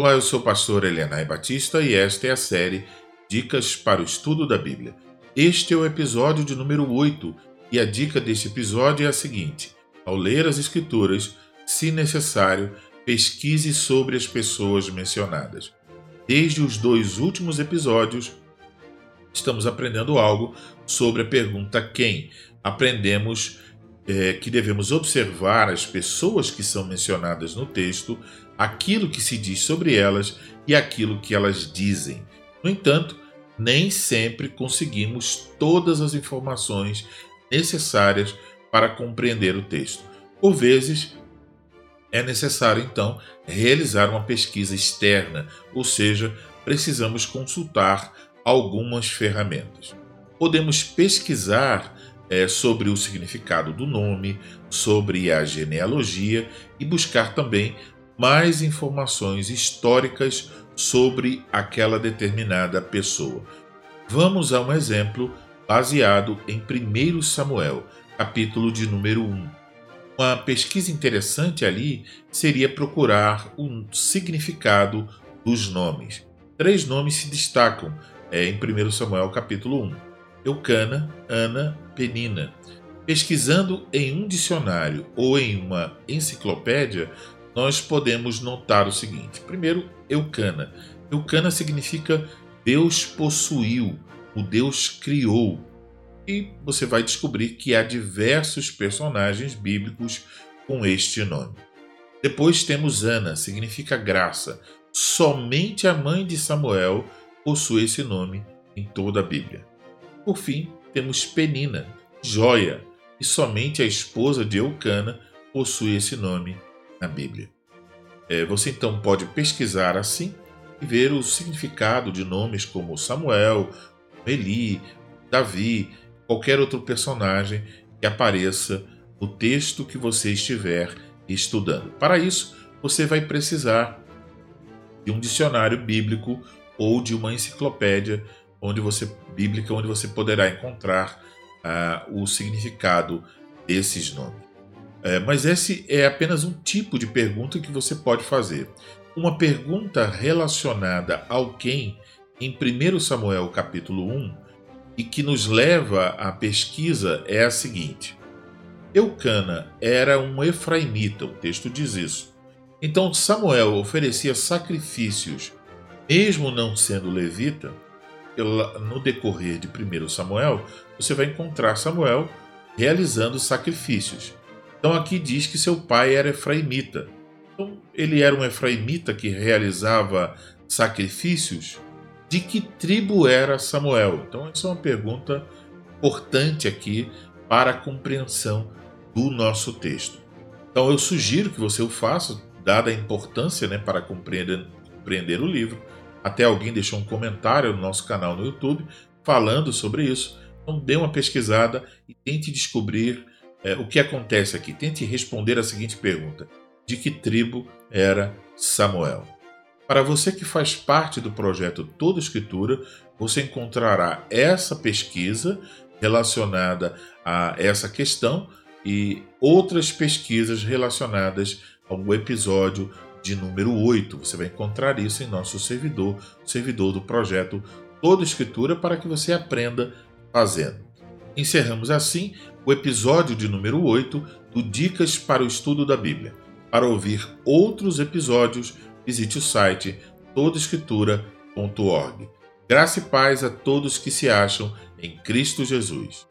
Olá, eu sou o pastor Elianai Batista e esta é a série Dicas para o Estudo da Bíblia. Este é o episódio de número 8 e a dica deste episódio é a seguinte: ao ler as Escrituras, se necessário, pesquise sobre as pessoas mencionadas. Desde os dois últimos episódios, estamos aprendendo algo sobre a pergunta quem. Aprendemos é, que devemos observar as pessoas que são mencionadas no texto, aquilo que se diz sobre elas e aquilo que elas dizem. No entanto, nem sempre conseguimos todas as informações necessárias para compreender o texto. Por vezes, é necessário então realizar uma pesquisa externa, ou seja, precisamos consultar algumas ferramentas. Podemos pesquisar é, sobre o significado do nome, sobre a genealogia e buscar também mais informações históricas sobre aquela determinada pessoa. Vamos a um exemplo baseado em 1 Samuel, capítulo de número 1. Uma pesquisa interessante ali seria procurar o um significado dos nomes. Três nomes se destacam é, em 1 Samuel, capítulo 1. Eucana, Ana, Penina. Pesquisando em um dicionário ou em uma enciclopédia, nós podemos notar o seguinte: primeiro, Eucana. Eucana significa Deus possuiu, o Deus criou. E você vai descobrir que há diversos personagens bíblicos com este nome. Depois temos Ana, significa graça. Somente a mãe de Samuel possui esse nome em toda a Bíblia. Por fim, temos Penina, joia, e somente a esposa de Eucana possui esse nome na Bíblia. É, você então pode pesquisar assim e ver o significado de nomes como Samuel, Eli, Davi, qualquer outro personagem que apareça no texto que você estiver estudando. Para isso, você vai precisar de um dicionário bíblico ou de uma enciclopédia onde você bíblica onde você poderá encontrar uh, o significado desses nomes. É, mas esse é apenas um tipo de pergunta que você pode fazer. Uma pergunta relacionada ao quem em 1 Samuel capítulo 1 e que nos leva à pesquisa é a seguinte: Eucana era um efraimita, o texto diz isso. Então Samuel oferecia sacrifícios, mesmo não sendo levita. No decorrer de 1 Samuel, você vai encontrar Samuel realizando sacrifícios. Então aqui diz que seu pai era efraimita. Então ele era um efraimita que realizava sacrifícios. De que tribo era Samuel? Então essa é uma pergunta importante aqui para a compreensão do nosso texto. Então eu sugiro que você o faça, dada a importância né, para compreender, compreender o livro. Até alguém deixou um comentário no nosso canal no YouTube falando sobre isso. Então dê uma pesquisada e tente descobrir é, o que acontece aqui? Tente responder a seguinte pergunta: De que tribo era Samuel? Para você que faz parte do projeto Toda Escritura, você encontrará essa pesquisa relacionada a essa questão e outras pesquisas relacionadas ao episódio de número 8. Você vai encontrar isso em nosso servidor, servidor do projeto Toda Escritura, para que você aprenda fazendo. Encerramos assim o episódio de número 8 do Dicas para o Estudo da Bíblia. Para ouvir outros episódios, visite o site todaescritura.org. Graça e paz a todos que se acham em Cristo Jesus.